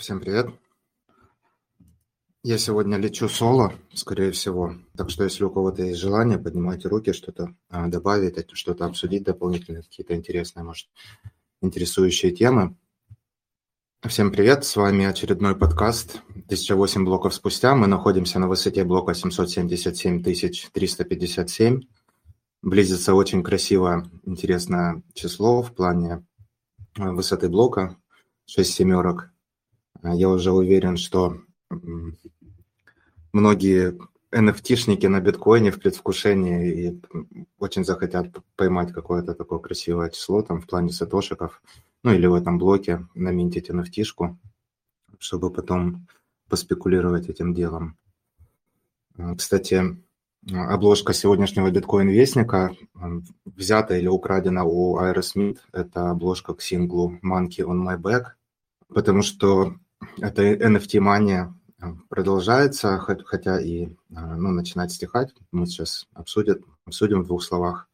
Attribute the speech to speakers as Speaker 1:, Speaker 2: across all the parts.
Speaker 1: Всем привет. Я сегодня лечу соло, скорее всего. Так что, если у кого-то есть желание, поднимайте руки, что-то а, добавить, что-то обсудить дополнительно, какие-то интересные, может, интересующие темы. Всем привет, с вами очередной подкаст. 1008 блоков спустя мы находимся на высоте блока 777 357. Близится очень красивое, интересное число в плане а, высоты блока, 6 семерок. А, я уже уверен, что многие NFT-шники на биткоине в предвкушении и очень захотят поймать какое-то такое красивое число там в плане сатошиков, ну или в этом блоке наминтить NFT-шку, чтобы потом поспекулировать этим делом. А, кстати, обложка сегодняшнего биткоин-вестника взята или украдена у Aerosmith. Это обложка к синглу Monkey on My Back, потому что эта NFT-мания а, продолжается, хотя и а, ну, начинает стихать. Мы сейчас обсудим, обсудим в двух словах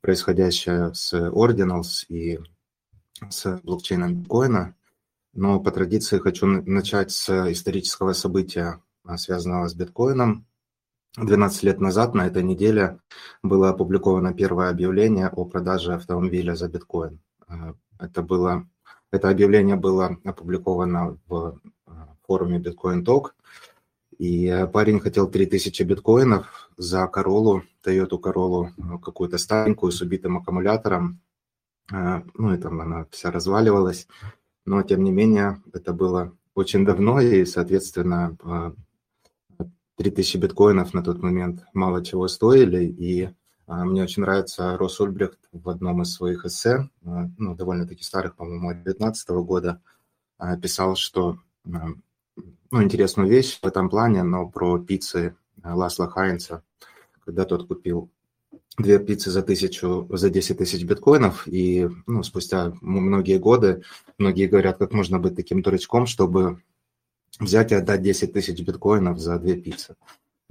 Speaker 1: происходящее с Ordinals и с блокчейном биткоина. Но по традиции хочу начать с исторического события, а, связанного с биткоином. 12 лет назад на этой неделе было опубликовано первое объявление о продаже автомобиля за биткоин. Это было это объявление было опубликовано в э, форуме Bitcoin Talk, и парень хотел 3000 биткоинов за Королу, Toyota Королу, э, какую-то старенькую с убитым аккумулятором. Э, ну и там она вся разваливалась, но тем не менее это было очень давно, и, соответственно, 3000 биткоинов на тот момент мало чего стоили, и мне очень нравится Рос Ульбрехт в одном из своих эссе, а, ну, довольно-таки старых, по-моему, от 2019 года, а, писал, что ну, интересную вещь в этом плане, но про пиццы Ласла Хайнца, когда тот купил две пиццы за тысячу, за 10 тысяч биткоинов, и ну, спустя многие годы многие говорят, как можно быть таким дурачком, чтобы взять и отдать 10 тысяч биткоинов за две пиццы.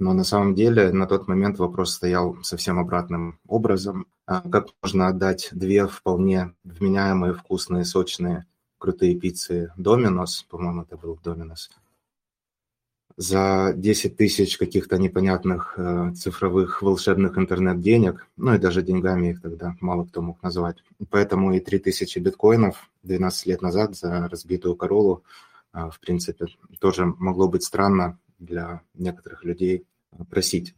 Speaker 1: Но на самом деле на тот момент вопрос стоял совсем обратным образом. А как можно отдать две вполне вменяемые, вкусные, сочные, крутые пиццы Доминос, по-моему, это был Доминос, за 10 тысяч каких-то непонятных э, цифровых волшебных интернет-денег, ну и даже деньгами их тогда мало кто мог назвать. Поэтому и 3000 биткоинов 12 лет назад за разбитую королу, э, в принципе, тоже могло быть странно для некоторых людей просить.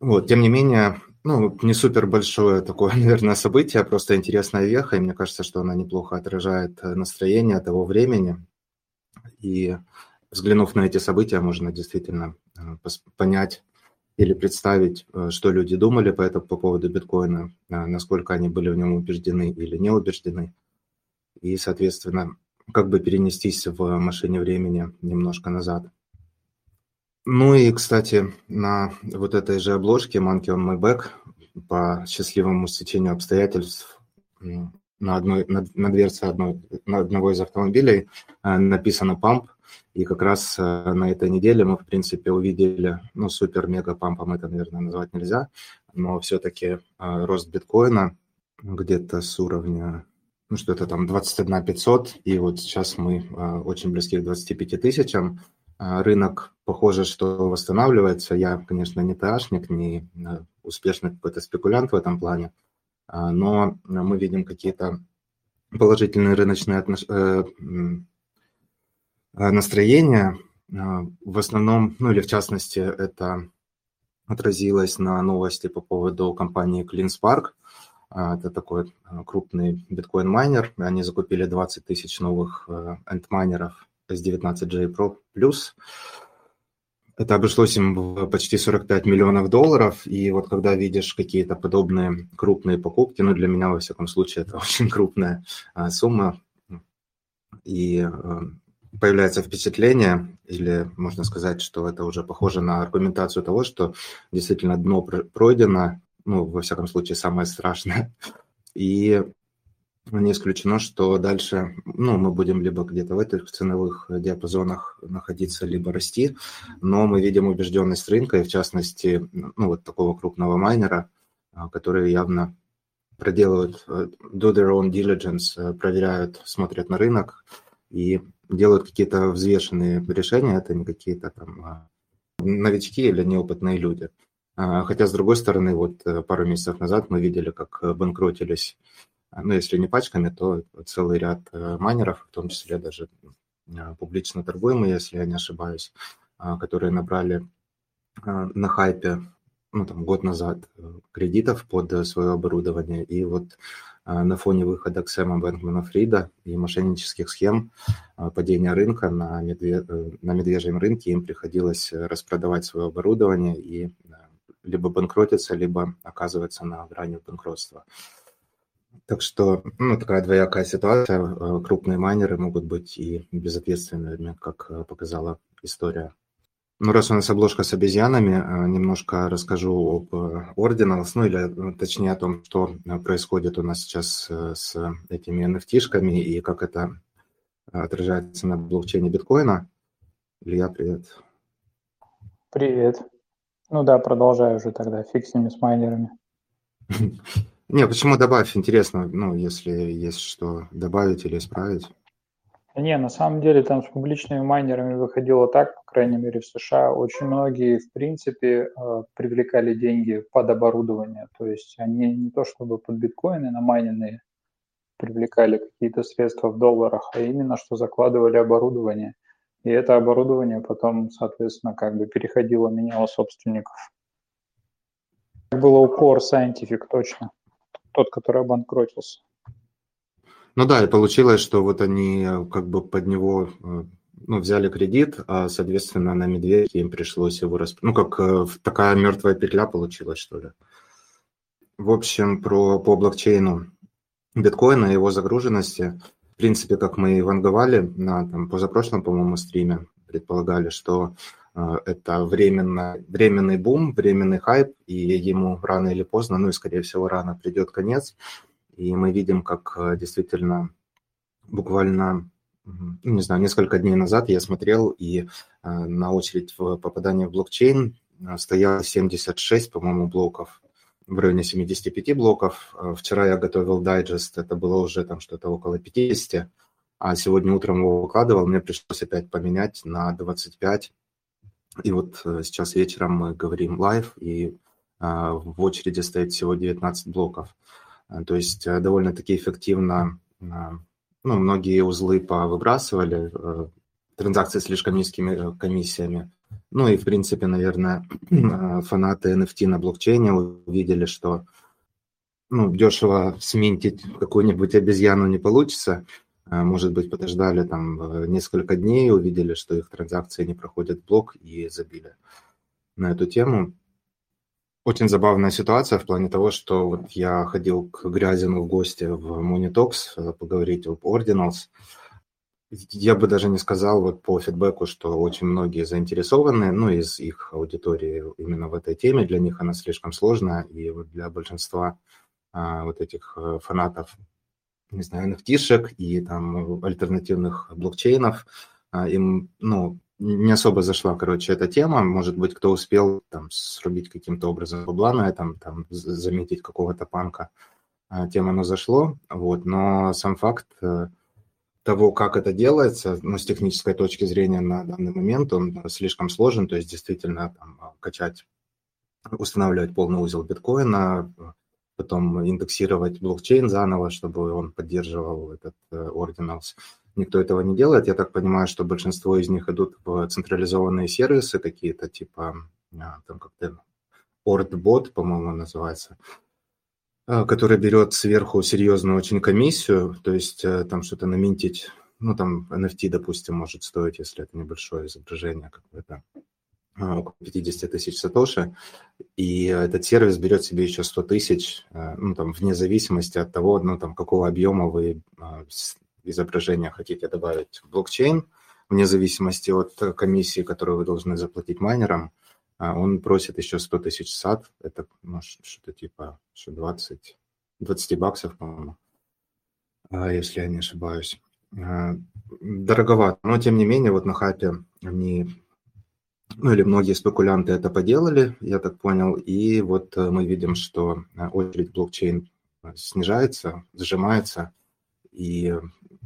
Speaker 1: Вот, тем не менее, ну, не супер большое такое, наверное, событие, просто интересная веха, и мне кажется, что она неплохо отражает э, настроение того времени. И взглянув на эти события, можно действительно э, понять или представить, э, что люди думали по, этому, по поводу биткоина, насколько они были в нем убеждены или не убеждены. И, соответственно, как бы перенестись в машине времени немножко назад. Ну и, кстати, на вот этой же обложке Monkey on My Back по счастливому стечению обстоятельств на, одной, на, на дверце одной, на одного из автомобилей э, написано «памп», и как раз э, на этой неделе мы, в принципе, увидели, ну, супер-мега-пампом это, наверное, назвать нельзя, но все-таки э, рост биткоина где-то с уровня, ну, что-то там 21 500, и вот сейчас мы очень близки к 25 тысячам, рынок, похоже, что восстанавливается. Я, конечно, не ТАшник, не э, успешный какой-то спекулянт в этом плане, а, но мы видим какие-то положительные рыночные отнош... Э, настроения. А, в основном, ну или в частности, это отразилось на новости по поводу компании CleanSpark. Это такой крупный биткоин-майнер. Они закупили 20 тысяч новых эндмайнеров S19J Pro Plus. Это обошлось им в почти 45 миллионов долларов, и вот когда видишь какие-то подобные крупные покупки, ну для меня, во всяком случае, это очень крупная а, сумма, и а, появляется впечатление, или можно сказать, что это уже похоже на аргументацию того, что действительно дно пройдено, ну, во всяком случае, самое страшное, и не исключено, что дальше ну, мы будем либо где-то в этих ценовых диапазонах находиться, либо расти, но мы видим убежденность рынка, и в частности, ну, вот такого крупного майнера, а, которые явно проделывают, э, do their own diligence, э, проверяют, смотрят на рынок и делают какие-то взвешенные решения, это не какие-то там а, новички или неопытные люди. А, хотя, с другой стороны, вот э, пару месяцев назад мы видели, как банкротились, ну, если не пачками, то целый ряд э, майнеров, в том числе даже публично торгуемые, если я не ошибаюсь, которые набрали на хайпе ну, там, год назад э, кредитов под свое оборудование. И вот а, на фоне выхода Ксема Бэнкмана Фрида и мошеннических схем а, падения рынка на, медве... Э, на медвежьем рынке им приходилось распродавать свое оборудование и либо банкротиться, либо оказываться на грани банкротства. Так что, ну, такая двоякая ситуация. Э, крупные майнеры могут быть и безответственными, как показала история ну, раз у нас обложка с обезьянами, э, немножко расскажу об Ordinals, ну или э, точнее о том, что э, происходит у нас сейчас с этими NFT-шками и как это отражается на блокчейне биткоина. Илья, привет.
Speaker 2: Привет. Ну да, продолжаю уже тогда, фиг с ними, с майнерами.
Speaker 1: Не, почему добавь, интересно, ну, если есть что добавить или исправить.
Speaker 2: Не, на самом деле там с публичными майнерами выходило так, по крайней мере в США, очень многие, в принципе, э, привлекали деньги под оборудование. То есть они не то чтобы под биткоины намайненные привлекали какие-то средства в долларах, а именно что закладывали оборудование. И это оборудование потом, соответственно, как бы переходило, меняло собственников. Было у Core Scientific точно, тот, который обанкротился.
Speaker 1: Ну да, и получилось, что вот они э, как бы под него э, ну, взяли кредит, а, соответственно, на медведке им пришлось его расп... Ну, как э, такая мертвая петля получилась, что ли. В общем, про, по блокчейну биткоина и его загруженности, в принципе, как мы и ванговали на там, позапрошлом, по-моему, стриме, предполагали, что это временно, временный бум, временный хайп, и ему рано или поздно, ну и, скорее всего, рано придет конец – и мы видим, как э, действительно буквально, ну, не знаю, несколько дней назад я смотрел, и э, на очередь в попадание в блокчейн э, стояло 76, по-моему, блоков, в районе 75 блоков. Вчера я готовил дайджест, это было уже там что-то около 50, а сегодня утром его выкладывал, мне пришлось опять поменять на 25. И вот сейчас вечером мы говорим live, и в очереди стоит всего 19 блоков. А, то есть э, довольно-таки эффективно а, ну, многие узлы повыбрасывали, э, транзакции с слишком низкими э, комиссиями. Ну и, в принципе, наверное, фанаты NFT на блокчейне увидели, что ну, дешево сминтить какую-нибудь обезьяну не получится. А, может быть, подождали там несколько дней, увидели, что их транзакции не проходят блок и забили на эту тему очень забавная ситуация в плане того, что вот я ходил к Грязину в гости в Monitox э, поговорить об Ordinals. Я бы даже не сказал вот по фидбэку, что очень многие заинтересованы, ну, из их аудитории именно в этой теме. Для них она слишком сложная, и вот для большинства а, вот этих э, фанатов, не знаю, nft и там альтернативных блокчейнов, а, им, ну, не особо зашла, короче, эта тема. Может быть, кто успел там срубить каким-то образом бабла на этом, там, заметить какого-то панка, а, тема оно зашло. Вот. Но сам факт э, того, как это делается, ну, с технической точки зрения на данный момент, он слишком сложен. То есть, действительно, там, качать, устанавливать полный узел биткоина, потом индексировать блокчейн заново, чтобы он поддерживал этот э, Ordinals. Никто этого не делает. Я так понимаю, что большинство из них идут в централизованные сервисы какие-то, типа а, там как-то OrdBot, по-моему, называется, а, который берет сверху серьезную очень комиссию, то есть э, там что-то наминтить, ну там NFT, допустим, может стоить, если это небольшое изображение какое-то, около 50 тысяч сатоши, и этот сервис берет себе еще 100 тысяч, э, ну, там, вне зависимости от того, ну, там, какого объема вы изображения хотите добавить в блокчейн, вне зависимости от комиссии, которую вы должны заплатить майнерам, а, он просит еще 100 тысяч сад, это ну, что-то типа что 20, 20 баксов, по-моему, а, если я не ошибаюсь. А, дороговато, но тем не менее вот на хапе они, ну или многие спекулянты это поделали, я так понял, и вот э, мы видим, что очередь блокчейн снижается, сжимается, и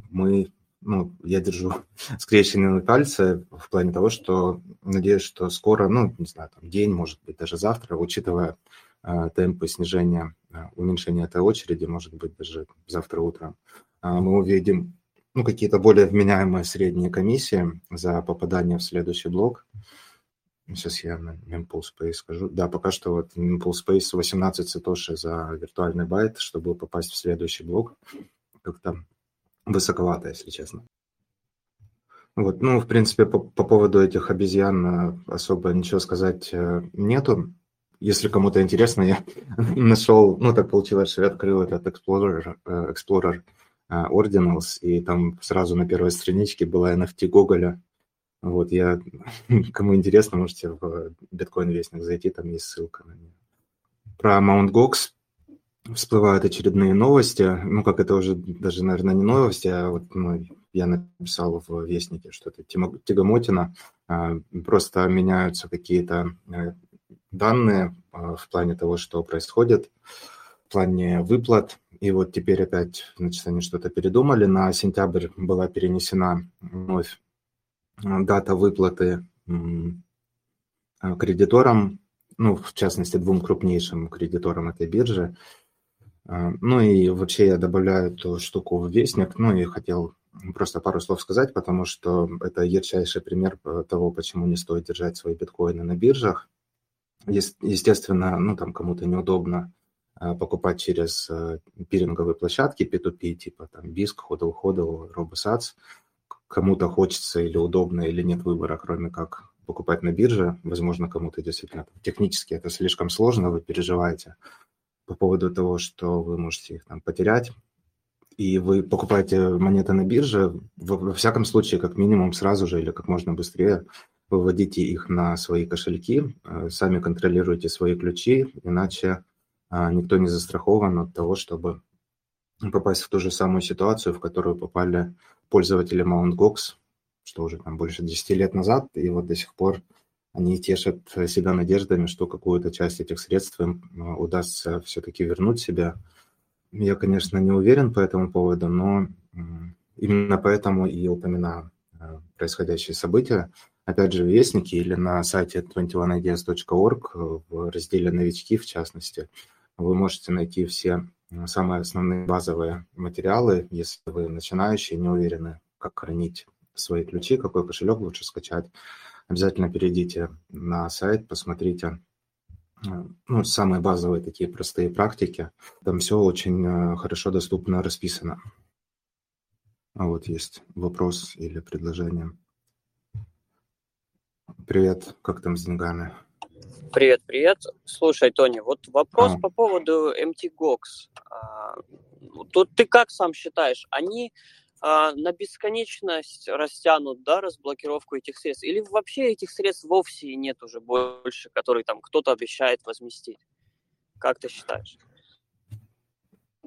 Speaker 1: мы ну, я держу скрещенные пальцы в плане того, что надеюсь, что скоро, ну, не знаю, там день, может быть, даже завтра, учитывая э, темпы снижения, э, уменьшения этой очереди, может быть, даже завтра утром, э, мы увидим ну, какие-то более вменяемые средние комиссии за попадание в следующий блок. Сейчас я на Mempool скажу. Да, пока что вот Mempool Space 18 сатоши за виртуальный байт, чтобы попасть в следующий блок. Как-то высоковато, если честно. Вот, ну, в принципе, по, по поводу этих обезьян э, особо ничего сказать э, нету. Если кому-то интересно, я нашел, ну, так получилось, что я открыл этот Explorer, э, Explorer Ordinals, и там сразу на первой страничке была NFT Гоголя. Вот, я, кому интересно, можете в Bitcoin Вестник зайти, там есть ссылка на нее. Про Mt. Gox всплывают очередные новости. Ну, как это уже даже, наверное, не новости, а вот ну, я написал в Вестнике, что это тягомотина. А, просто меняются какие-то э, данные а, в плане того, что происходит, в плане выплат. И вот теперь опять, значит, они что-то передумали. На сентябрь была перенесена вновь дата выплаты кредиторам, ну, в частности, двум крупнейшим кредиторам этой биржи. А, ну и вообще я добавляю эту штуку в вестник, ну и хотел просто пару слов сказать, потому что это ярчайший пример того, почему не стоит держать свои биткоины на биржах. Естественно, ну там кому-то неудобно покупать через пиринговые площадки P2P, типа там BISC, HODL, HODL, RoboSats. Кому-то хочется или удобно, или нет выбора, кроме как покупать на бирже. Возможно, кому-то действительно технически это слишком сложно, вы переживаете по поводу того, что вы можете их там потерять, и вы покупаете монеты на бирже, во всяком случае, как минимум сразу же или как можно быстрее выводите их на свои кошельки, э, сами контролируйте свои ключи, иначе а, никто не застрахован от того, чтобы попасть в ту же самую ситуацию, в которую попали пользователи Mt. Gox, что уже там больше 10 лет назад, и вот до сих пор они тешат себя надеждами, что какую-то часть этих средств им а, удастся все-таки вернуть себе. Я, конечно, не уверен по этому поводу, но именно поэтому и упоминаю а, происходящие события. Опять же, в Вестнике или на сайте 21ideas.org в разделе «Новички», в частности, вы можете найти все самые основные базовые материалы, если вы начинающие, не уверены, как хранить свои ключи, какой кошелек лучше скачать обязательно перейдите на сайт, посмотрите ну, самые базовые такие простые практики. Там все очень э, хорошо доступно расписано. А вот есть вопрос или предложение. Привет, как там с деньгами?
Speaker 3: Привет, привет. Слушай, Тони, вот вопрос а. по поводу MTGOX. А, тут ты как сам считаешь, они а, на бесконечность растянут, да, разблокировку этих средств? Или вообще этих средств вовсе нет уже больше, которые там кто-то обещает возместить? Как ты считаешь?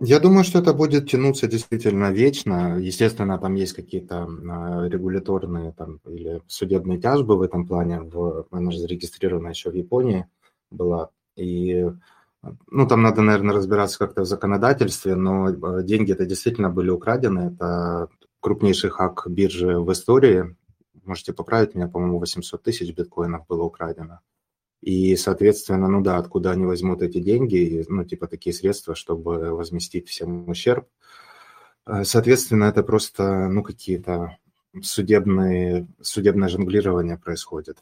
Speaker 1: Я думаю, что это будет тянуться действительно вечно. Естественно, там есть какие-то а, регуляторные там, или судебные тяжбы в этом плане. В, она же зарегистрирована еще в Японии была. И ну, там надо, наверное, разбираться как-то в законодательстве, но э, деньги это действительно были украдены. Это крупнейший хак биржи в истории. Можете поправить меня, по-моему, 800 тысяч биткоинов было украдено. И, соответственно, ну да, откуда они возьмут эти деньги, ну, типа такие средства, чтобы возместить всем ущерб. Э, соответственно, это просто, ну, какие-то судебные, судебное жонглирование происходит.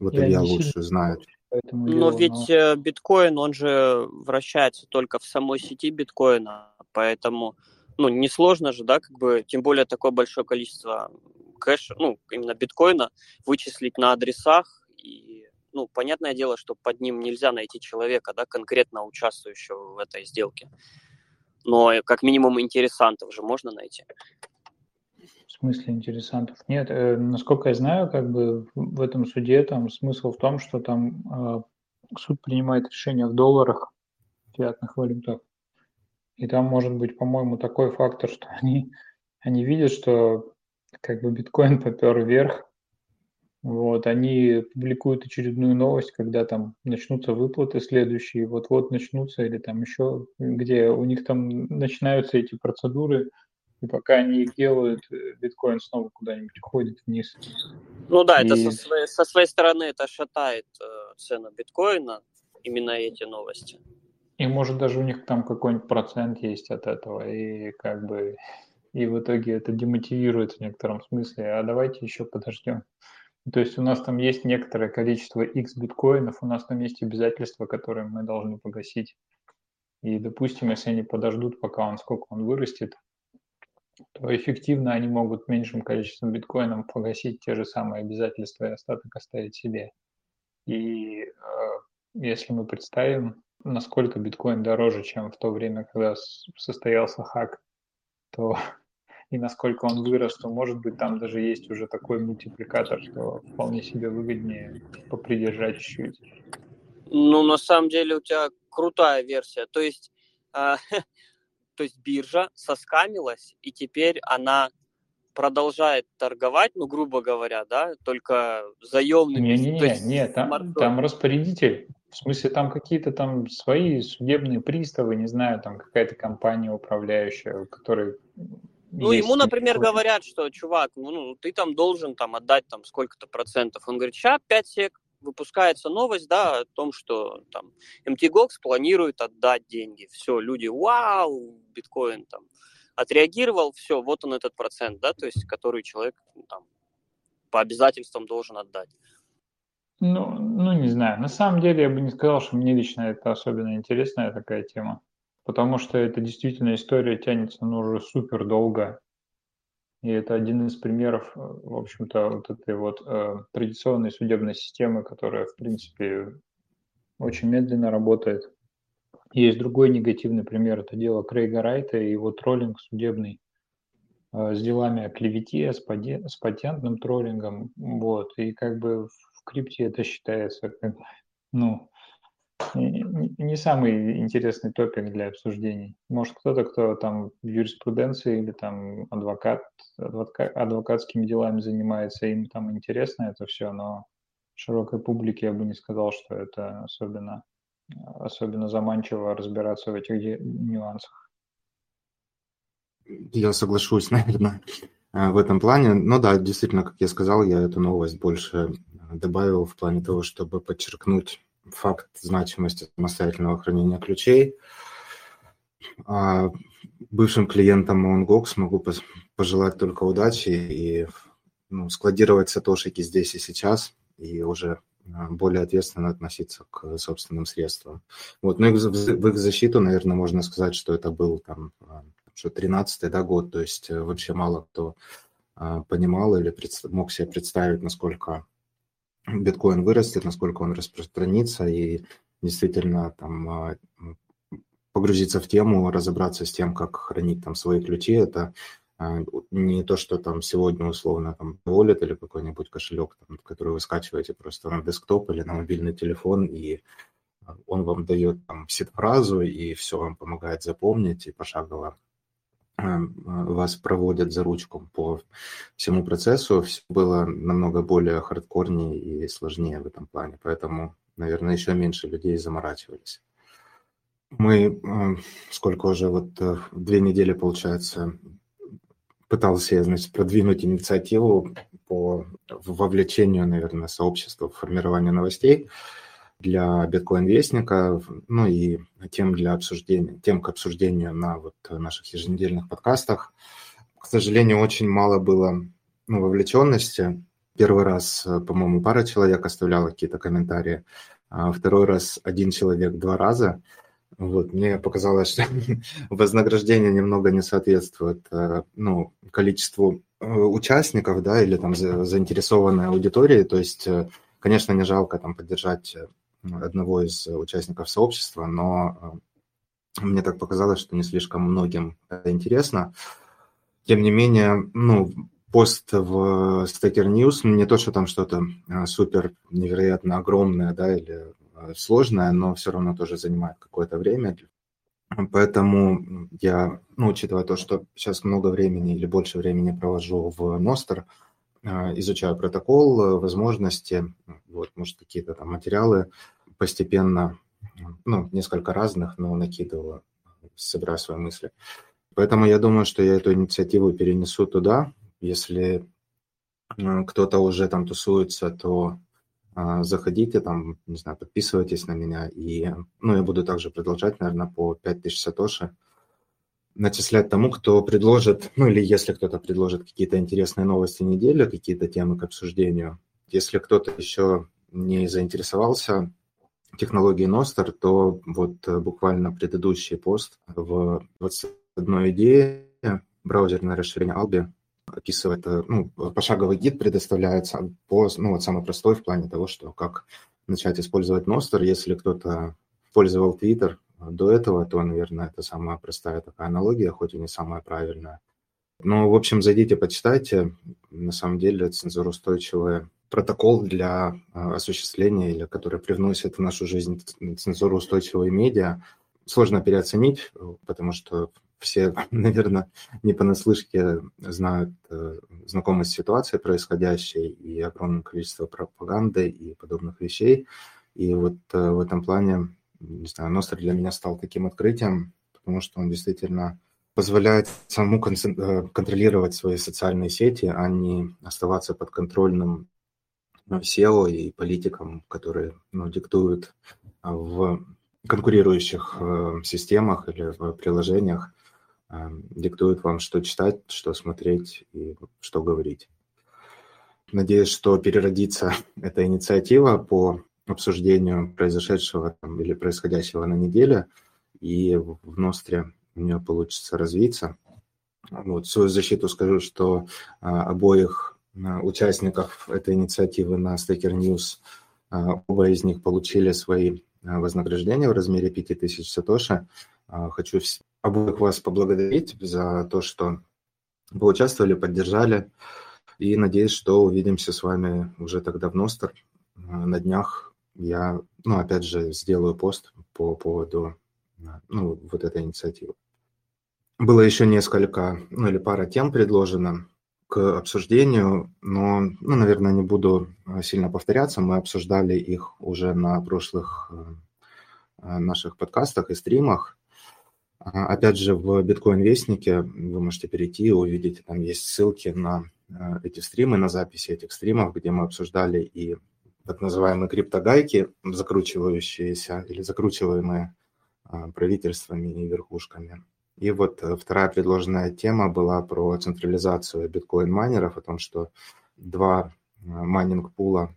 Speaker 1: Вот Я Илья лучше знает.
Speaker 3: Поэтому но делу, ведь но... Э, биткоин, он же вращается только в самой сети биткоина, поэтому, ну, несложно же, да, как бы, тем более такое большое количество кэша, ну, именно биткоина вычислить на адресах, и, ну, понятное дело, что под ним нельзя найти человека, да, конкретно участвующего в этой сделке, но как минимум интересантов же можно найти.
Speaker 2: В смысле интересантов? Нет, э, насколько я знаю, как бы в этом суде там смысл в том, что там э, суд принимает решение в долларах, фиатных валютах. И там может быть, по-моему, такой фактор, что они, они видят, что как бы биткоин попер вверх, вот, они публикуют очередную новость, когда там начнутся выплаты следующие, вот-вот начнутся, или там еще, где у них там начинаются эти процедуры И пока они их делают, э, биткоин снова куда-нибудь уходит вниз.
Speaker 3: Ну да, и... это со своей, со своей стороны это шатает э, цену биткоина, именно эти новости.
Speaker 2: И может даже у них там какой-нибудь процент есть от этого, и как бы и в итоге это демотивирует в некотором смысле, а давайте еще подождем. То есть у нас там есть некоторое количество X биткоинов, у нас там есть обязательства, которые мы должны погасить. И, допустим, если они подождут, пока он сколько он вырастет, то эффективно они могут меньшим количеством биткоинов погасить те же самые обязательства и остаток оставить себе. И э, если мы представим, насколько биткоин дороже, чем в то время, когда состоялся хак, то и насколько он вырос, то, может быть, там даже есть уже такой мультипликатор, что вполне себе выгоднее попридержать чуть-чуть.
Speaker 3: Ну, на самом деле у тебя крутая версия. То есть, э, то есть биржа соскамилась, и теперь она продолжает торговать, ну, грубо говоря, да, только заемными.
Speaker 2: Не-не-не, не, не, там, там распорядитель. В смысле, там какие-то там свои судебные приставы, не знаю, там какая-то компания управляющая, которая
Speaker 3: ну, ему, например, говорят, что, чувак, ну, ну, ты там должен там отдать там сколько-то процентов. Он говорит, сейчас 5 сек, выпускается новость, да, о том, что там MTGOX планирует отдать деньги. Все, люди, вау, биткоин там отреагировал, все, вот он этот процент, да, то есть, который человек ну, там по обязательствам должен отдать.
Speaker 2: Ну, ну, не знаю. На самом деле, я бы не сказал, что мне лично это особенно интересная такая тема потому что это действительно история тянется ну, уже супер долго. И это один из примеров, э, в общем-то, вот этой вот э, традиционной судебной системы, которая, в принципе, очень медленно работает. Есть другой негативный пример, это дело Крейга Райта и его троллинг судебный э, с делами о клевете, с, поде- с патентным троллингом. Вот. И как бы в крипте это считается как, ну, не самый интересный топик для обсуждений. Может, кто-то, кто там в юриспруденции или там адвокат, адвокат адвокатскими делами занимается, им там интересно это все, но широкой публике я бы не сказал, что это особенно, особенно заманчиво разбираться в этих нюансах.
Speaker 1: Я соглашусь, наверное, в этом плане. Ну да, действительно, как я сказал, я эту новость больше добавил в плане того, чтобы подчеркнуть факт значимости самостоятельного хранения ключей. А бывшим клиентам OwnGox могу пожелать только удачи и ну, складировать сатошики здесь и сейчас, и уже а, более ответственно относиться к собственным средствам. Вот, ну и в их защиту, наверное, можно сказать, что это был там, а, что 13-й да, год, то есть э, вообще мало кто понимал или мог себе представить, насколько биткоин вырастет, насколько он распространится и действительно там а, погрузиться в тему, разобраться с тем, как хранить там свои ключи, это а, не то, что там сегодня условно там wallet или какой-нибудь кошелек, там, который вы скачиваете просто на десктоп или на мобильный телефон, и он вам дает там сид-фразу, и все вам помогает запомнить и пошагово вас проводят за ручку по всему процессу, все было намного более хардкорнее и сложнее в этом плане, поэтому, наверное, еще меньше людей заморачивались. Мы эм, сколько уже, вот э, две недели, получается, пытался я, значит, продвинуть инициативу по вовлечению, наверное, сообщества в формирование новостей для биткоин-вестника, ну и тем для обсуждения, тем к обсуждению на вот наших еженедельных подкастах. К сожалению, очень мало было ну, вовлеченности. Первый раз, по-моему, пара человек оставляла какие-то комментарии, а второй раз один человек два раза. Вот, мне показалось, что вознаграждение немного не соответствует э, ну, количеству э, участников, да, или там заинтересованной аудитории. То есть, э, конечно, не жалко там поддержать одного из участников сообщества, но э, мне так показалось, что не слишком многим это интересно. Тем не менее, ну, пост в Stacker News, не то, что там что-то э, супер невероятно огромное, да, или э, сложное, но все равно тоже занимает какое-то время. Поэтому я, ну, учитывая то, что сейчас много времени или больше времени провожу в Ностер, изучаю протокол, возможности, вот, может, какие-то там материалы постепенно, ну, несколько разных, но накидываю, собираю свои мысли. Поэтому я думаю, что я эту инициативу перенесу туда. Если э, кто-то уже там тусуется, то а, заходите там, не знаю, подписывайтесь на меня. И, ну, я буду также продолжать, наверное, по 5000 сатоши начислять тому, кто предложит, ну или если кто-то предложит какие-то интересные новости недели, какие-то темы к обсуждению. Если кто-то еще не заинтересовался технологией Nostr, то вот э, буквально предыдущий пост в 21 идее браузерное расширение Albi описывает, э, ну, пошаговый гид предоставляется по, ну, вот самый простой в плане того, что как начать использовать Nostr, если кто-то пользовал Twitter до этого, то, наверное, это самая простая такая аналогия, хоть и не самая правильная. Ну, в общем, зайдите, почитайте. На самом деле, цензуроустойчивый протокол для а, осуществления или который привносит в нашу жизнь цензуроустойчивые медиа, сложно переоценить, потому что все, наверное, не понаслышке знают, э, знакомы с ситуацией происходящей и огромное количество пропаганды и подобных вещей. И вот э, в этом плане не знаю, Ностр для меня стал таким открытием, потому что он действительно позволяет самому э, контролировать свои социальные сети, а не оставаться под контрольным SEO и политикам, которые ну, диктуют в конкурирующих э, системах или в приложениях, э, диктуют вам, что читать, что смотреть и что говорить. Надеюсь, что переродится эта инициатива по обсуждению произошедшего там, или происходящего на неделе, и в Ностре у нее получится развиться. Вот, в свою защиту скажу, что а, обоих а, участников этой инициативы на Staker News, а, оба из них получили свои а, вознаграждения в размере 5000 сатоши. А, хочу обоих вас поблагодарить за то, что участвовали, поддержали, и надеюсь, что увидимся с вами уже тогда в Ностр на днях я, ну, опять же, сделаю пост по поводу, ну, вот этой инициативы. Было еще несколько, ну, или пара тем предложено к обсуждению, но, ну, наверное, не буду э, сильно повторяться. Мы обсуждали их уже на прошлых э, наших подкастах и стримах. А, опять же, в биткоин-вестнике вы можете перейти и увидеть, там есть ссылки на эти стримы, на записи этих стримов, где мы обсуждали и так называемые криптогайки, закручивающиеся или закручиваемые а, правительствами и верхушками. И вот э, вторая предложенная тема была про централизацию биткоин-майнеров, о том, что два а, майнинг-пула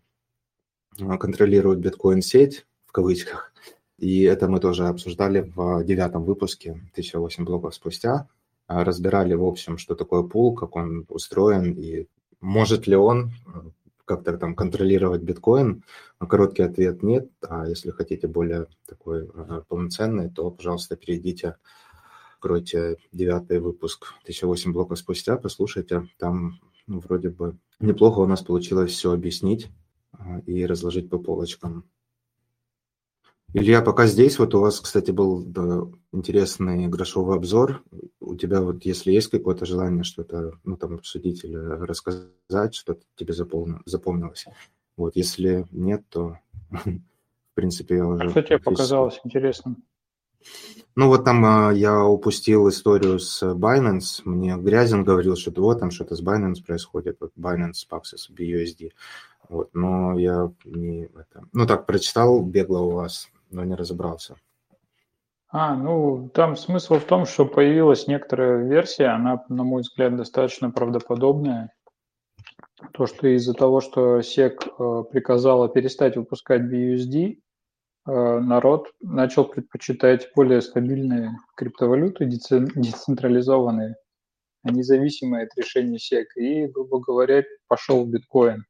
Speaker 1: а, контролируют биткоин-сеть, в кавычках. И это мы тоже обсуждали в девятом выпуске, 1008 блоков спустя. Разбирали, в общем, что такое пул, как он устроен и может ли он как-то там контролировать биткоин? Короткий ответ – нет. А если хотите более такой э, полноценный, то, пожалуйста, перейдите, откройте девятый выпуск 1008 блоков спустя, послушайте. Там ну, вроде бы неплохо у нас получилось все объяснить э, и разложить по полочкам. Илья, пока здесь, вот у вас, кстати, был да, интересный грошовый обзор. У тебя вот, если есть какое-то желание что-то, ну, там, обсудить или рассказать, что-то тебе запомни, запомнилось. Вот, если нет, то, в принципе, я уже...
Speaker 2: Что тебе показалось интересным?
Speaker 1: Ну, вот там а, я упустил историю с Binance. Мне Грязин говорил, что вот там что-то с Binance происходит. Вот Binance, Paxos, BUSD. Вот, но я не... Это, ну, так, прочитал бегло у вас но не разобрался.
Speaker 2: А, ну, там смысл в том, что появилась некоторая версия, она, на мой взгляд, достаточно правдоподобная. То, что из-за того, что SEC э, приказала перестать выпускать BUSD, э, народ начал предпочитать более стабильные криптовалюты, децентрализованные, а независимые от решений SEC. И, грубо говоря, пошел биткоин.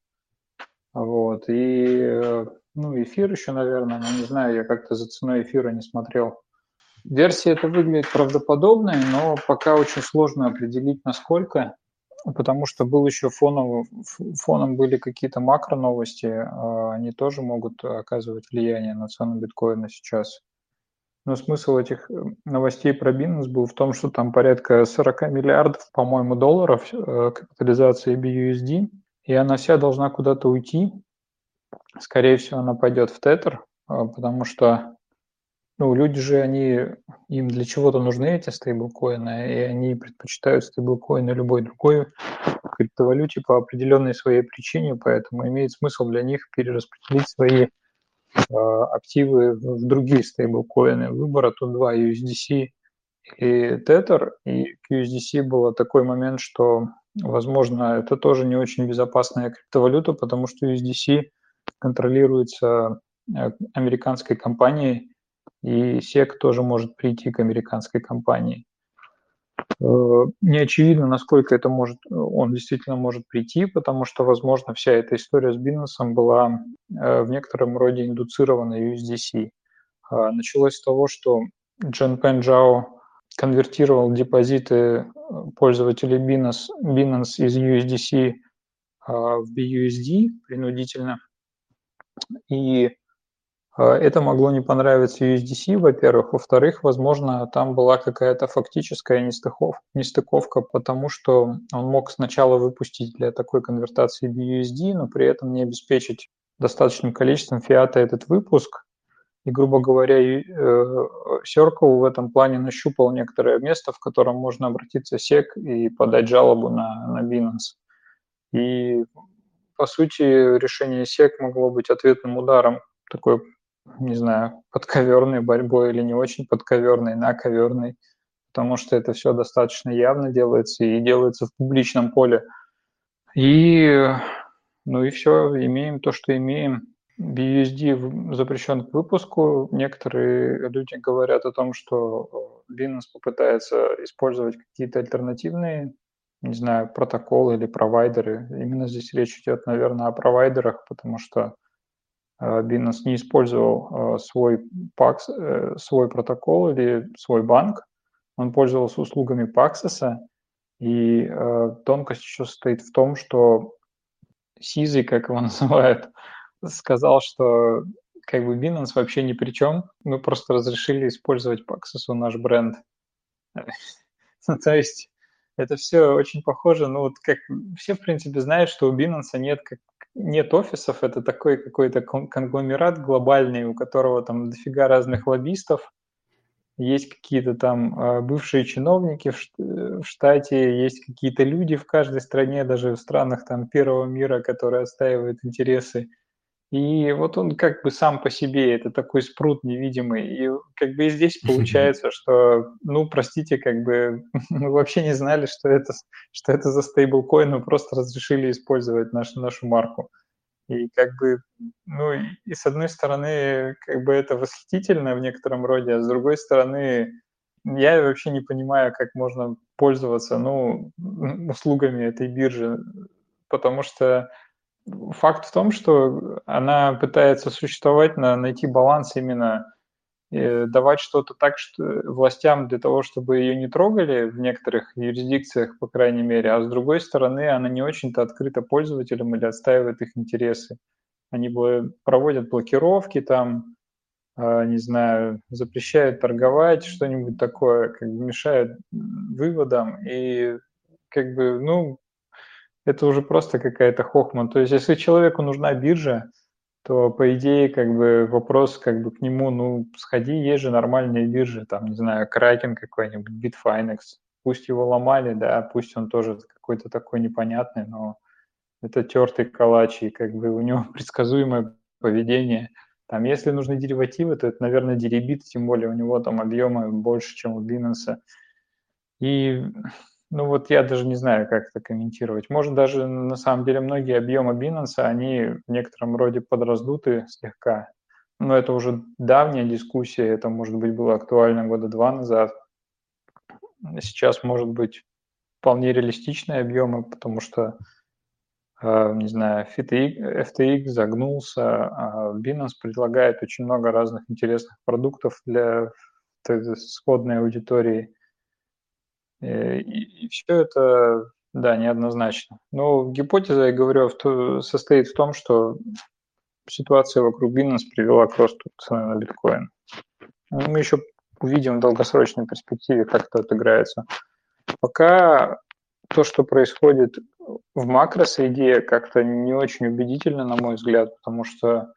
Speaker 2: Вот. И э, ну, эфир еще, наверное, но не знаю, я как-то за ценой эфира не смотрел. Версия это выглядит правдоподобной, но пока очень сложно определить, насколько, потому что был еще фоном, фоном были какие-то макро новости, а они тоже могут оказывать влияние на цену биткоина сейчас. Но смысл этих э, новостей про Binance был в том, что там порядка 40 миллиардов, по-моему, долларов э, капитализации BUSD, и она вся должна куда-то уйти, Скорее всего, она пойдет в тетер, а, потому что ну, люди же, они, им для чего-то нужны эти стейблкоины, и они предпочитают стейблкоины любой другой криптовалюте по определенной своей причине, поэтому имеет смысл для них перераспределить свои э, активы в другие стейблкоины. Выбора тут два, USDC и Tether, и к USDC был такой момент, что, возможно, это тоже не очень безопасная криптовалюта, потому что USDC контролируется э, американской компанией, и SEC тоже может прийти к американской компании. Э, не очевидно, насколько это может, он действительно может прийти, потому что, возможно, вся эта история с Binance была э, в некотором роде индуцирована USDC. Началось с того, что Джен Пен Джао конвертировал депозиты пользователей Binance, Binance из USDC в BUSD принудительно. И а, это могло не понравиться USDC, во-первых. Во-вторых, возможно, там была какая-то фактическая нестыковка, нестыковка, потому что он мог сначала выпустить для такой конвертации BUSD, но при этом не обеспечить достаточным количеством фиата этот выпуск. И, грубо говоря, э, Circle в этом плане нащупал некоторое место, в котором можно обратиться в SEC и подать жалобу на, на Binance. И, по сути, решение SEC могло быть ответным ударом такой не знаю, подковерной борьбой или не очень подковерной, наковерной, потому что это все достаточно явно делается и делается в публичном поле. И, ну и все, имеем то, что имеем. BUSD запрещен к выпуску. Некоторые люди говорят о том, что Binance попытается использовать какие-то альтернативные, не знаю, протоколы или провайдеры. Именно здесь речь идет, наверное, о провайдерах, потому что Э, Binance не использовал э, свой PAX, э, свой протокол или свой банк, он пользовался услугами Paxos, и тонкость еще состоит в том, что Сизы, как его называют, сказал, что как бы Binance вообще ни при чем, мы просто разрешили использовать Paxos, наш бренд. ну, то есть это все очень похоже, ну вот как все, в принципе, знают, что у Binance нет как нет офисов, это такой какой-то конгломерат глобальный, у которого там дофига разных лоббистов, есть какие-то там а, бывшие чиновники в штате, есть какие-то люди в каждой стране, даже в странах там первого мира, которые отстаивают интересы и вот он как бы сам по себе, это такой спрут невидимый. И как бы и здесь получается, что, ну, простите, как бы мы вообще не знали, что это, что это за стейблкоин, мы просто разрешили использовать нашу, нашу марку. И как бы, ну, и с одной стороны, как бы это восхитительно в некотором роде, а с другой стороны, я вообще не понимаю, как можно пользоваться, ну, услугами этой биржи, потому что факт в том, что она пытается существовать, на, найти баланс именно давать что-то так что властям для того, чтобы ее не трогали в некоторых юрисдикциях, по крайней мере, а с другой стороны, она не очень-то открыта пользователям или отстаивает их интересы. Они проводят блокировки там, э, не знаю, запрещают торговать, что-нибудь такое, как бы мешают выводам. И как бы, ну, это уже просто какая-то хохма. То есть, если человеку нужна биржа, то, по идее, как бы вопрос как бы к нему, ну, сходи, есть же нормальные биржи, там, не знаю, Kraken какой-нибудь, Bitfinex, пусть его ломали, да, пусть он тоже какой-то такой непонятный, но это тертый калач, и как бы у него предсказуемое поведение. Там, если нужны деривативы, то это, наверное, деребит, тем более у него там объемы больше, чем у Binance. И ну вот я даже не знаю, как это комментировать. Может, даже на самом деле многие объемы Binance, они в некотором роде подраздуты слегка. Но это уже давняя дискуссия, это, может быть, было актуально года два назад. Сейчас, может быть, вполне реалистичные объемы, потому что, э, не знаю, FTX, загнулся, а Binance предлагает очень много разных интересных продуктов для сходной аудитории – Э, и, и все это, да, неоднозначно. Но гипотеза, я говорю, состоит в том, что ситуация вокруг Binance привела к росту цены на биткоин. Мы еще увидим в долгосрочной перспективе, как это отыграется. Пока то, что происходит в макросреде, как-то не очень убедительно, на мой взгляд, потому что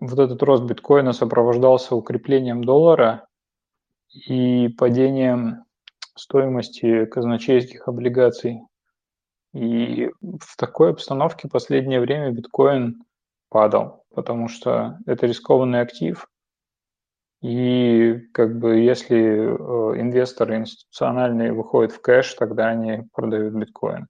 Speaker 2: вот этот рост биткоина сопровождался укреплением доллара, и падением стоимости казначейских облигаций. И в такой обстановке последнее время биткоин падал, потому что это рискованный актив, и как бы если э, инвесторы институциональные выходят в кэш, тогда они продают биткоин.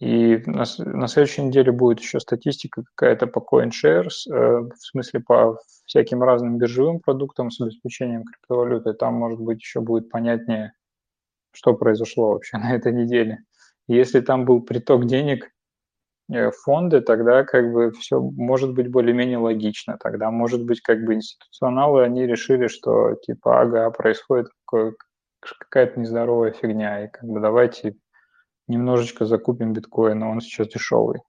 Speaker 2: И на, на следующей неделе будет еще статистика какая-то по CoinShares, э, в смысле по всяким разным биржевым продуктам с обеспечением криптовалюты. Там, может быть, еще будет понятнее, что произошло вообще на этой неделе. Если там был приток денег э, в фонды, тогда как бы все может быть более-менее логично. Тогда, может быть, как бы институционалы, они решили, что типа, ага, происходит какая-то нездоровая фигня, и как бы давайте немножечко закупим биткоин, он сейчас дешевый.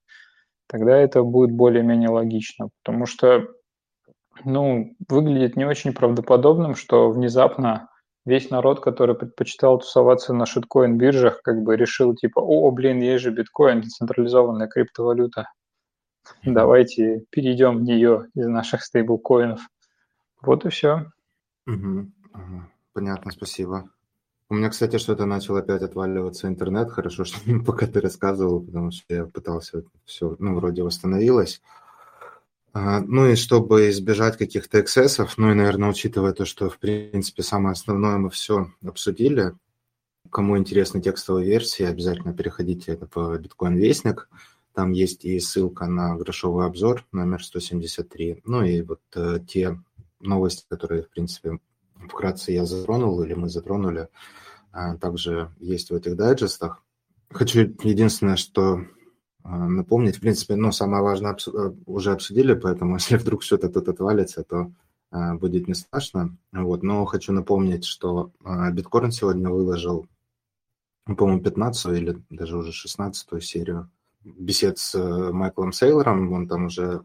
Speaker 2: Тогда это будет более-менее логично, потому что, ну, выглядит не очень правдоподобным, что внезапно весь народ, который предпочитал тусоваться на шиткоин биржах, как бы решил типа, о, блин, есть же биткоин, децентрализованная криптовалюта, давайте перейдем в нее из наших стейблкоинов. Вот и все.
Speaker 1: Угу. Понятно, спасибо. У меня, кстати, что-то начал опять отваливаться интернет. Хорошо, что пока ты рассказывал, потому что я пытался все, ну, вроде восстановилось. Ну и чтобы избежать каких-то эксцессов, ну и, наверное, учитывая то, что, в принципе, самое основное мы все обсудили, кому интересны текстовые версии, обязательно переходите в Биткоин Вестник. Там есть и ссылка на грошовый обзор номер 173. Ну и вот э, те новости, которые, в принципе, вкратце я затронул или мы затронули, а, также есть в этих дайджестах. Хочу единственное, что напомнить, в принципе, ну, самое важное э, уже обсудили, поэтому если вдруг что-то тут отвалится, то а, будет не страшно. Вот. Но хочу напомнить, что биткоин сегодня выложил, по-моему, 15 или даже уже 16 серию бесед с э, Майклом Сейлором. Он там уже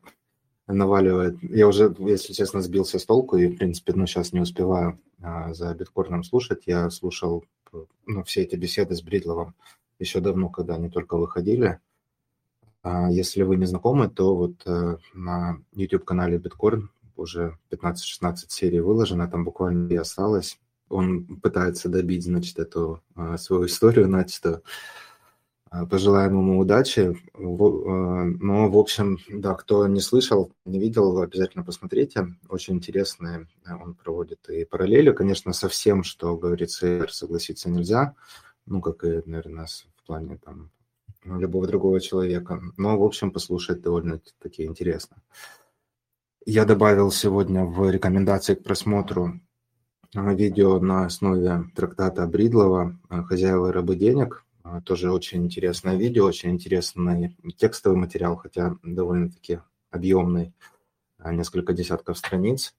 Speaker 1: наваливает. Я уже, если честно, сбился с толку и, в принципе, ну, сейчас не успеваю а, за биткорном слушать. Я слушал ну, все эти беседы с Бридловым еще давно, когда они только выходили. А если вы не знакомы, то вот а, на YouTube-канале Биткорн уже 15-16 серий выложено, там буквально и осталось. Он пытается добить, значит, эту а, свою историю начатую. Э, пожелаем ему удачи. Э, но, в общем, да, кто не слышал, не видел, обязательно посмотрите. Очень интересные э, он проводит и параллели. Конечно, со всем, что говорит Сейер, согласиться нельзя. Ну, как и, наверное, в плане там любого другого человека. Но, в общем, послушать довольно-таки интересно. Я добавил сегодня в рекомендации к просмотру видео на основе трактата Бридлова «Хозяева и рабы денег», а, тоже очень интересное видео, очень интересный текстовый материал, хотя довольно-таки объемный, а, несколько десятков страниц.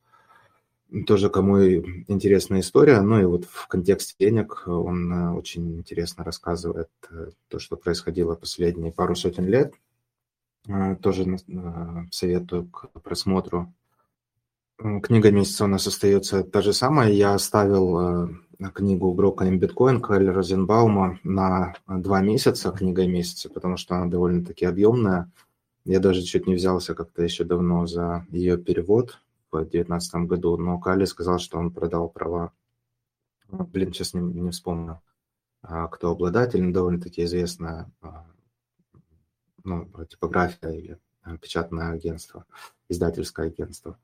Speaker 1: Тоже кому интересная история, ну и вот в контексте денег он а, очень интересно рассказывает э, то, что происходило последние пару сотен лет. Тоже советую к просмотру. Книга месяца у нас остается та же самая. Я оставил книгу Брокколем биткоин Кэлли Розенбаума на два месяца, книга месяца, потому что она довольно-таки объемная. Я даже чуть не взялся как-то еще давно за ее перевод в 2019 году, но Калли сказал, что он продал права. Блин, сейчас не, не вспомню, а, кто обладатель, но довольно-таки известная а, ну, типография или а, печатное агентство, издательское агентство.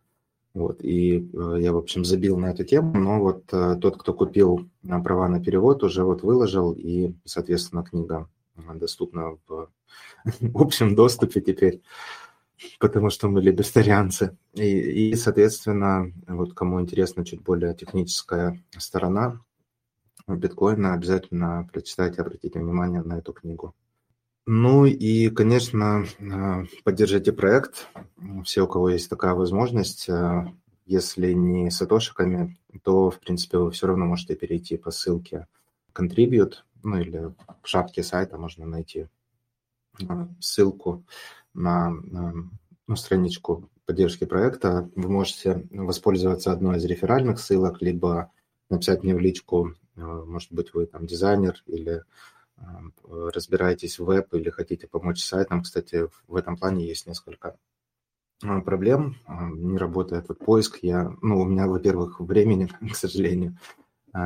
Speaker 1: Вот, и э, я, в общем, забил на эту тему, но вот тот, кто купил права на перевод, уже вот выложил, и, соответственно, книга доступна в общем доступе теперь, потому что мы либертарианцы. И, и, соответственно, вот кому интересна чуть более техническая сторона биткоина, обязательно прочитайте, обратите внимание на эту книгу. Ну и, конечно, а, поддержите проект. Все, у кого есть такая возможность, а, если не сатошиками, то, в принципе, вы все равно можете перейти по ссылке Contribute, ну или в шапке сайта можно найти а, ссылку на, ну, страничку поддержки проекта. Вы можете воспользоваться одной из реферальных ссылок, либо написать мне в личку, может быть, вы там дизайнер или разбираетесь в веб или хотите помочь сайтам, кстати, в этом плане есть несколько а, проблем. Не работает вот поиск. Я, ну, у меня, во-первых, времени, к сожалению,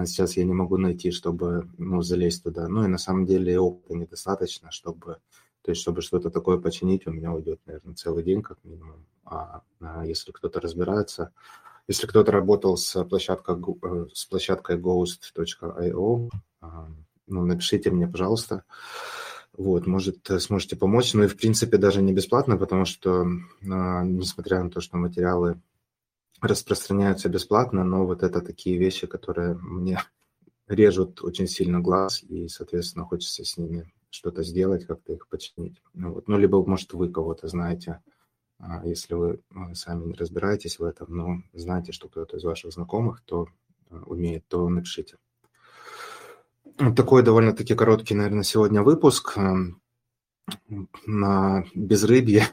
Speaker 1: сейчас я не могу найти, чтобы ну, залезть туда. Ну и на самом деле опыта недостаточно, чтобы, то есть, чтобы что-то такое починить, у меня уйдет, наверное, целый день как минимум. А, а если кто-то разбирается, если кто-то работал с площадкой, э, с площадкой ghost.io, а, ну, напишите мне, пожалуйста. Вот, может, сможете помочь. Ну и, в принципе, даже не бесплатно, потому что, а, несмотря на то, что материалы распространяются бесплатно, но вот это такие вещи, которые мне режут очень сильно глаз, и, соответственно, хочется с ними что-то сделать, как-то их починить. Ну, вот. ну либо, может, вы кого-то знаете, а, если вы а, сами не разбираетесь в этом, но знаете, что кто-то из ваших знакомых, то а, умеет, то напишите. Такой довольно-таки короткий, наверное, сегодня выпуск на безрыбье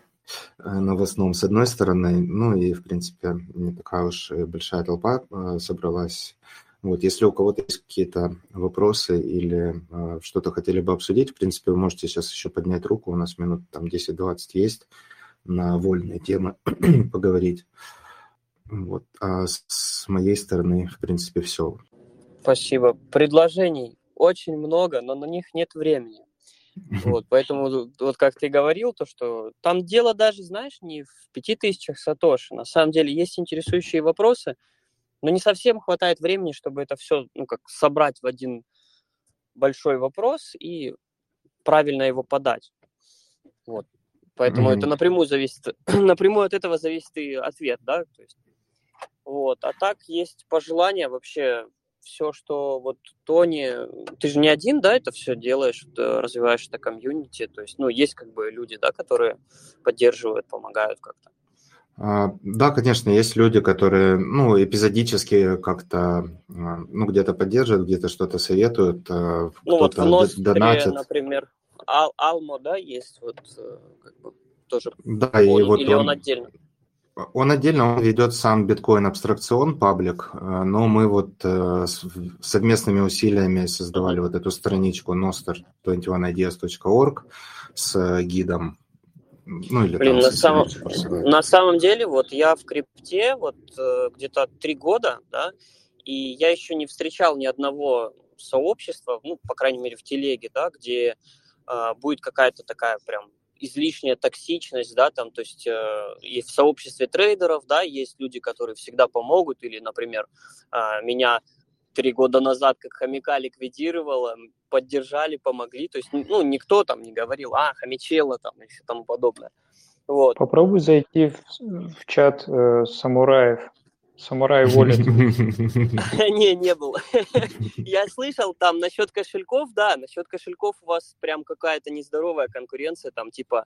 Speaker 1: новостном, с одной стороны, ну и, в принципе, не такая уж большая толпа собралась. Вот, если у кого-то есть какие-то вопросы или что-то хотели бы обсудить, в принципе, вы можете сейчас еще поднять руку, у нас минут там 10-20 есть на вольные темы поговорить. Вот. А с моей стороны, в принципе, все.
Speaker 3: Спасибо. Предложений очень много, но на них нет времени. Вот, поэтому, вот как ты говорил, то, что там дело даже, знаешь, не в пяти тысячах сатоши. На самом деле есть интересующие вопросы, но не совсем хватает времени, чтобы это все, ну, как собрать в один большой вопрос и правильно его подать. Вот. Поэтому mm-hmm. это напрямую зависит, напрямую от этого зависит и ответ, да, то есть, вот. А так есть пожелания вообще все, что вот Тони, ты же не один, да, это все делаешь, развиваешь это комьюнити, то есть, ну, есть как бы люди, да, которые поддерживают, помогают как-то.
Speaker 1: А, да, конечно, есть люди, которые, ну, эпизодически как-то, а, ну, где-то поддерживают, где-то что-то советуют,
Speaker 3: а, ну, кто-то вот в донатит. например, Ал Алмо, да, есть вот э, как бы тоже.
Speaker 1: Да, он, и вот или он, он отдельно. Он отдельно, он ведет сам биткоин абстракцион паблик, э, но мы вот э, совместными усилиями создавали вот эту страничку noster21ideas.org с гидом
Speaker 3: ну, или Блин, там, на, самом, на самом деле, вот я в крипте вот где-то три года, да, и я еще не встречал ни одного сообщества, ну, по крайней мере, в телеге, да, где э, будет какая-то такая прям излишняя токсичность, да, там, то есть э, есть в сообществе трейдеров, да, есть люди, которые всегда помогут, или, например, э, меня три года назад как хомяка ликвидировало, поддержали, помогли, то есть, ну, никто там не говорил, а, хомячело там и все тому подобное.
Speaker 2: Вот. Попробуй зайти в, в чат э, самураев Самурай Wallet.
Speaker 3: Не, не был. Я слышал там насчет кошельков, да, насчет кошельков у вас прям какая-то нездоровая конкуренция, там типа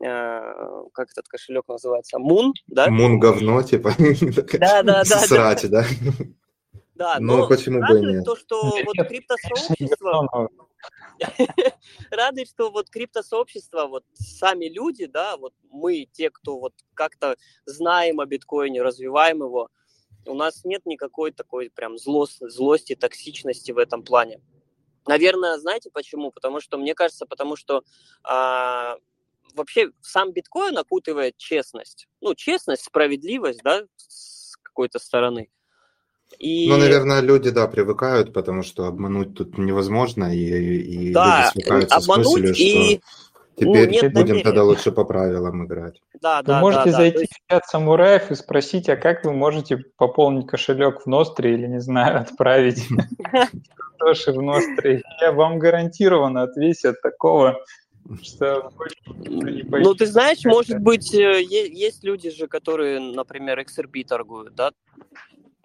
Speaker 3: э, как этот кошелек называется? Мун, да?
Speaker 1: Мун говно, типа.
Speaker 3: Да, да, да.
Speaker 1: Срать, да.
Speaker 3: Да, но, но почему бы и нет? то, что вот криптосообщество... Радует, что вот криптосообщество, вот сами люди, да, вот мы, те, кто вот как-то знаем о биткоине, развиваем его, у нас нет никакой такой прям злость, злости, токсичности в этом плане. Наверное, знаете почему? Потому что, мне кажется, потому что а, вообще сам биткоин окутывает честность. Ну, честность, справедливость, да, с какой-то стороны.
Speaker 1: И... Ну, наверное, люди, да, привыкают, потому что обмануть тут невозможно, и, и да, люди свыкаются обмануть с мыслью, и... что ну, теперь ну, нет будем тогда лучше по правилам играть.
Speaker 2: Да, вы да, можете да, зайти да. в чат самураев и спросить, а как вы можете пополнить кошелек в Ностре или, не знаю, отправить Тоши в Ностре. Я вам гарантированно отвесят такого, что
Speaker 3: Ну, ты знаешь, может быть, э, есть люди же, которые, например, XRP торгуют, да?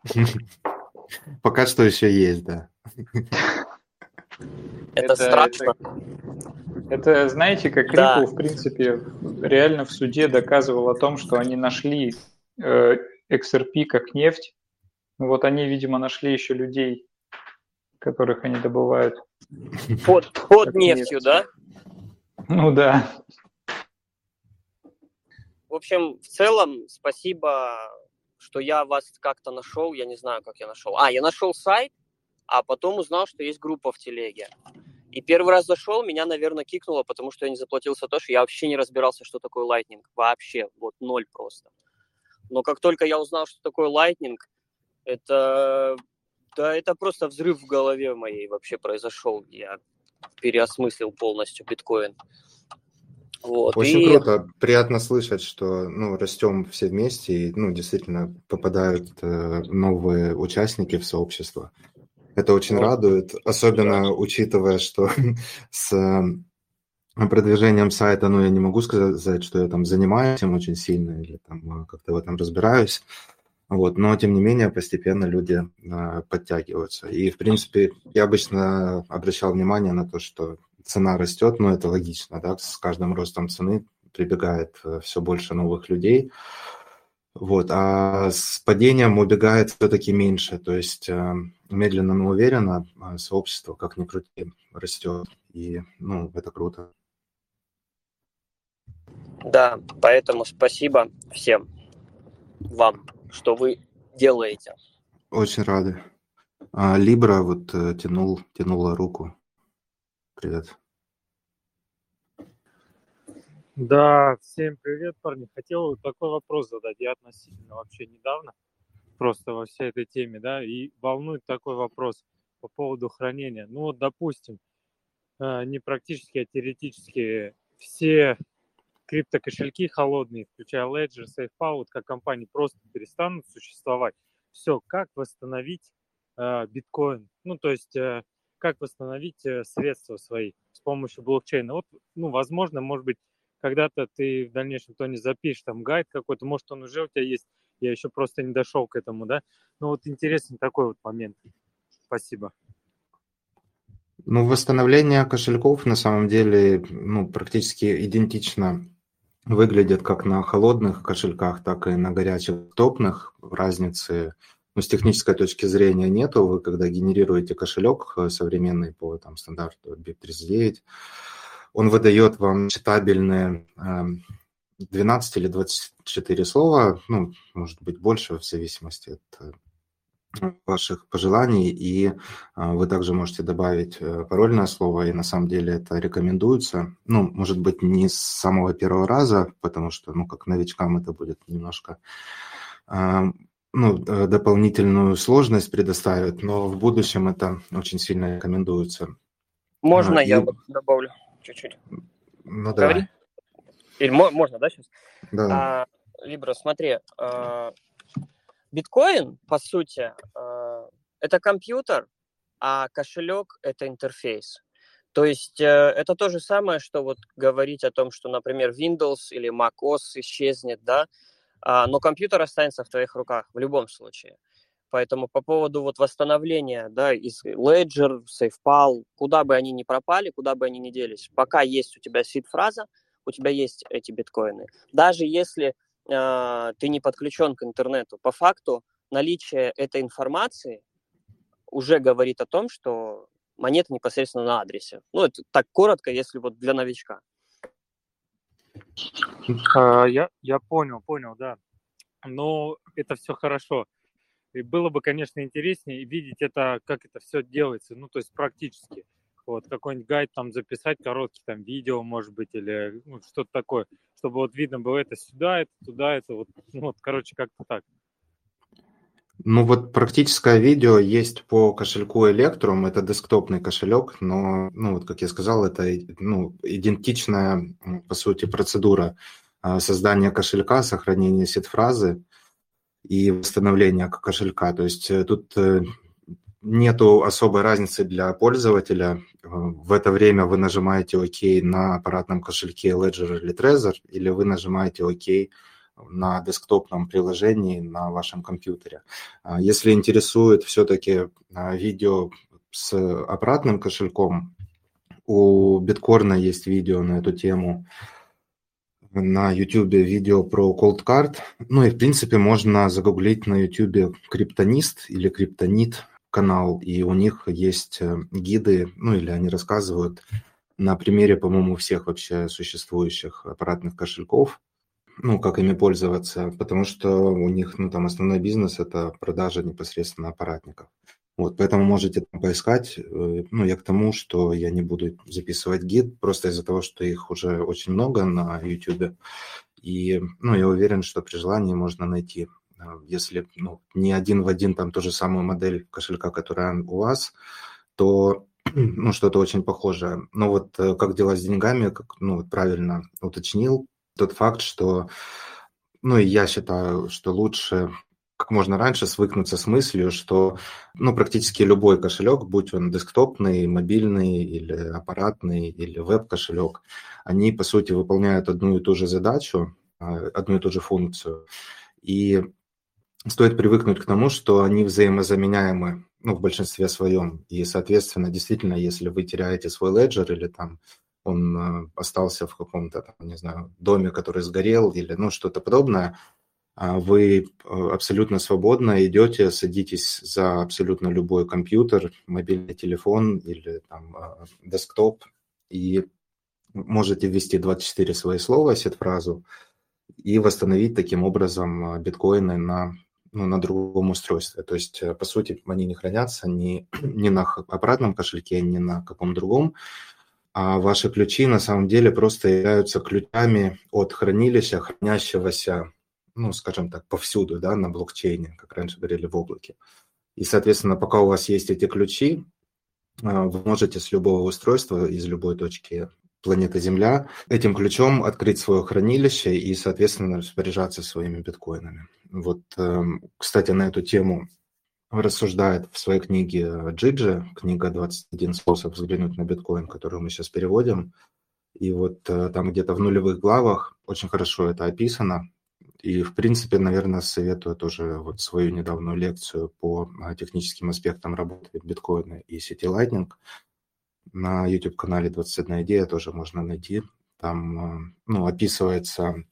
Speaker 1: Пока что еще есть, да.
Speaker 3: Это, страшно.
Speaker 2: Это, знаете, как Ripple, в принципе, реально в суде доказывал о том, что они нашли э, XRP как нефть. Ну вот они, видимо, нашли еще людей, которых они добывают.
Speaker 3: Под, под нефтью, нефть. да?
Speaker 2: Ну да.
Speaker 3: В общем, в целом, спасибо что я вас как-то нашел, я не знаю, как я нашел. А, я нашел сайт, а потом узнал, что есть группа в телеге. И первый раз зашел, меня, наверное, кикнуло, потому что я не заплатил Сатоши. Я вообще не разбирался, что такое Lightning. Вообще, вот ноль просто. Но как только я узнал, что такое Lightning, это Да, это просто взрыв в голове моей вообще произошел. Я переосмыслил полностью биткоин.
Speaker 1: Вот. Очень и... круто, приятно слышать, что ну, растем все вместе и ну, действительно попадают э, новые участники в сообщество. Это очень вот. радует, особенно да. учитывая, что с э, продвижением сайта, ну, я не могу сказать, что я там занимаюсь им очень сильно или там э, как-то в этом разбираюсь. Вот, но тем не менее постепенно люди э, подтягиваются. И в принципе я обычно обращал внимание на то, что цена растет, но это логично, да, с каждым ростом цены прибегает э, все больше новых людей. Вот, а с падением убегает все-таки меньше, то есть э, медленно, но уверенно э, сообщество, как ни крути, растет, и, ну, это круто.
Speaker 3: Да, поэтому спасибо всем вам, что вы делаете.
Speaker 1: Очень рады. А Либра вот тянул, тянула руку. Привет.
Speaker 4: Да, всем привет, парни. Хотел такой вопрос задать. Я относительно вообще недавно просто во всей этой теме, да, и волнует такой вопрос по поводу хранения. Ну вот, допустим, э, не практически, а все криптокошельки холодные, включая Ledger, SafePal, как компании просто перестанут существовать. Все, как восстановить э, биткоин? Ну, то есть, э, как восстановить э, средства свои с помощью блокчейна? Вот, ну, возможно, может быть, когда-то ты в дальнейшем то не запишешь там гайд какой-то, может, он уже у тебя есть, я еще просто не дошел к этому, да? Ну вот интересный такой вот момент. Спасибо.
Speaker 1: Ну, восстановление кошельков на самом деле ну, практически идентично выглядит как на холодных кошельках, так и на горячих топных. Разницы ну, с технической точки зрения нету. Вы когда генерируете кошелек э, современный по там, стандарту BIP39, он выдает вам читабельные 12 эм, или 24 слова, ну, может быть, больше в зависимости от э, ваших пожеланий, и э, вы также можете добавить парольное слово, и на самом деле это рекомендуется. Ну, может быть, не с самого первого раза, потому что, ну, как новичкам это будет немножко эм, ну, дополнительную сложность предоставит, но в будущем это очень сильно рекомендуется.
Speaker 3: Можно и... я добавлю? чуть-чуть.
Speaker 1: Ну да. Говори.
Speaker 3: Или можно, да, сейчас?
Speaker 1: Да.
Speaker 3: А, Либра, смотри, а, биткоин, по сути, а, это компьютер, а кошелек – это интерфейс. То есть э, это то же самое, что вот говорить о том, что, например, Windows или macOS исчезнет, да, а, но компьютер останется в твоих руках в любом случае. Поэтому по поводу вот восстановления, да, из Ledger, SafePal, куда бы они ни пропали, куда бы они ни делись, пока есть у тебя сид-фраза, у тебя есть эти биткоины. Даже если э, ты не подключен к интернету, по факту наличие этой информации уже говорит о том, что монета непосредственно на адресе. Ну, это так коротко, если вот для новичка.
Speaker 4: А, я, я понял, понял, да. Но это все хорошо. И было бы, конечно, интереснее видеть это, как это все делается, ну, то есть практически. Вот какой-нибудь гайд там записать, короткий там видео, может быть, или ну, что-то такое, чтобы вот видно было это сюда, это туда, это вот, ну, вот, короче, как-то так.
Speaker 1: Ну вот практическое видео есть по кошельку Electrum, это десктопный кошелек, но, ну вот как я сказал, это ну, идентичная, по сути, процедура а, создания кошелька, сохранения сет-фразы и восстановления кошелька. То есть э, тут э, нету особой разницы для пользователя. Э, в это время вы нажимаете ОК на аппаратном кошельке Ledger или Trezor, или вы нажимаете ОК на десктопном приложении на вашем компьютере. А если интересует все-таки а, видео с аппаратным кошельком, у Биткорна есть видео на эту тему на YouTube видео про Cold Card. Ну и, в принципе, можно загуглить на YouTube криптонист или криптонит канал, и у них есть э, гиды, ну или они рассказывают на примере, по-моему, всех вообще существующих аппаратных кошельков, ну, как ими пользоваться, потому что у них, ну, там основной бизнес – это продажа непосредственно аппаратников. Вот, поэтому можете там поискать. Э, ну, я к тому, что я не буду записывать гид, просто из-за того, что их уже очень много на YouTube. И, ну, я уверен, что при желании можно найти если ну, не один в один там ту же самую модель кошелька, которая у вас, то ну, что-то очень похожее. Но вот как дела с деньгами, как ну, правильно уточнил, тот факт, что ну и я считаю, что лучше как можно раньше свыкнуться с мыслью, что ну, практически любой кошелек, будь он десктопный, мобильный или аппаратный, или веб-кошелек, они, по сути, выполняют одну и ту же задачу, а, одну и ту же функцию. И стоит привыкнуть к тому, что они взаимозаменяемы ну, в большинстве своем. И, соответственно, действительно, если вы теряете свой леджер или там он а, остался в каком-то, не знаю, доме, который сгорел или ну, что-то подобное – а вы э, абсолютно свободно идете, садитесь за абсолютно любой компьютер, мобильный телефон или там а, десктоп и можете ввести 24 свои слова, сет-фразу, и восстановить таким образом а, биткоины на, ну, на другом устройстве. То есть, по сути, они не хранятся ни, ни на аппаратном кошельке, ни на каком другом, а ваши ключи на самом деле просто являются ключами от хранилища, хранящегося ну, скажем так, повсюду, да, на блокчейне, как раньше говорили, в облаке. И, соответственно, пока у вас есть эти ключи, а, вы можете с любого устройства, из любой точки планеты Земля, этим ключом открыть свое хранилище и, соответственно, распоряжаться своими биткоинами. Вот, эм, кстати, на эту тему рассуждает в своей книге Джиджи, книга «21 способ взглянуть на биткоин», которую мы сейчас переводим. И вот э, там где-то в нулевых главах очень хорошо это описано, и, в принципе, наверное, советую тоже вот свою недавнюю лекцию по а, техническим аспектам работы биткоина и сети Lightning. На YouTube-канале 21 идея тоже можно найти. Там а, ну, описывается,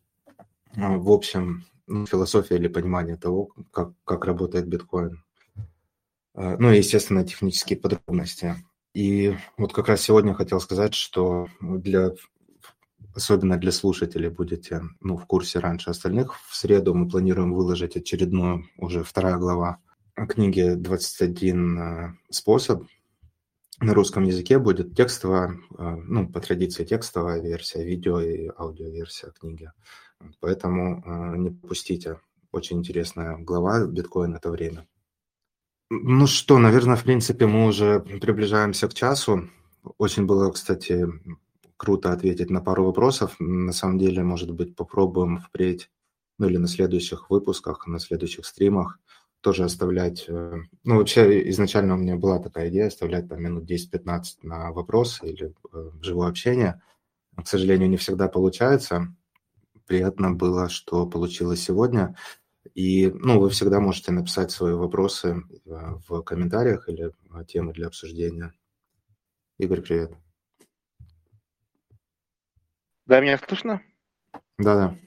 Speaker 1: в общем, ну, философия или понимание того, как, как работает биткоин. Ну и, естественно, технические подробности. И вот как раз сегодня хотел сказать, что для особенно для слушателей будете ну, в курсе раньше остальных. В среду мы планируем выложить очередную, уже вторая глава книги «21 э, способ». На русском языке будет текстовая, э, ну, по традиции текстовая версия, видео и аудиоверсия книги. Поэтому э, не пропустите. Очень интересная глава «Биткоин – это время». Ну что, наверное, в принципе, мы уже приближаемся к часу. Очень было, кстати, круто ответить на пару вопросов. На самом деле, может быть, попробуем впредь, ну или на следующих выпусках, на следующих стримах тоже оставлять... Э, ну, вообще, изначально у меня была такая идея оставлять там минут 10-15 на вопросы или э, живое общение. К сожалению, не всегда получается. Приятно было, что получилось сегодня. И, ну, вы всегда можете написать свои вопросы э, в комментариях или темы для обсуждения. Игорь, привет.
Speaker 5: Да, меня слышно?
Speaker 1: Да, да.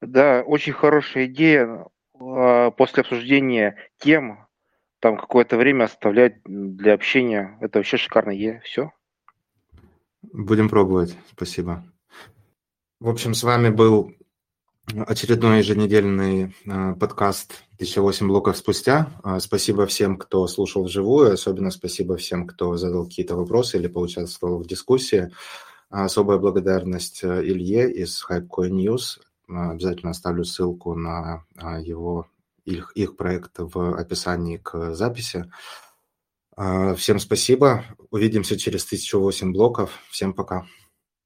Speaker 5: Да, очень хорошая идея а, после обсуждения тем, там какое-то время оставлять для общения. Это вообще шикарная идея. Все.
Speaker 1: Будем пробовать. Спасибо. В общем, с вами был очередной еженедельный э, подкаст «1008 блоков спустя». Э, спасибо всем, кто слушал вживую, особенно спасибо всем, кто задал какие-то вопросы или поучаствовал в дискуссии. Особая благодарность э, Илье из Hypecoin News. Обязательно оставлю ссылку на а, его, их, их проект в описании к записи. А, всем спасибо. Увидимся через 1008 блоков. Всем пока.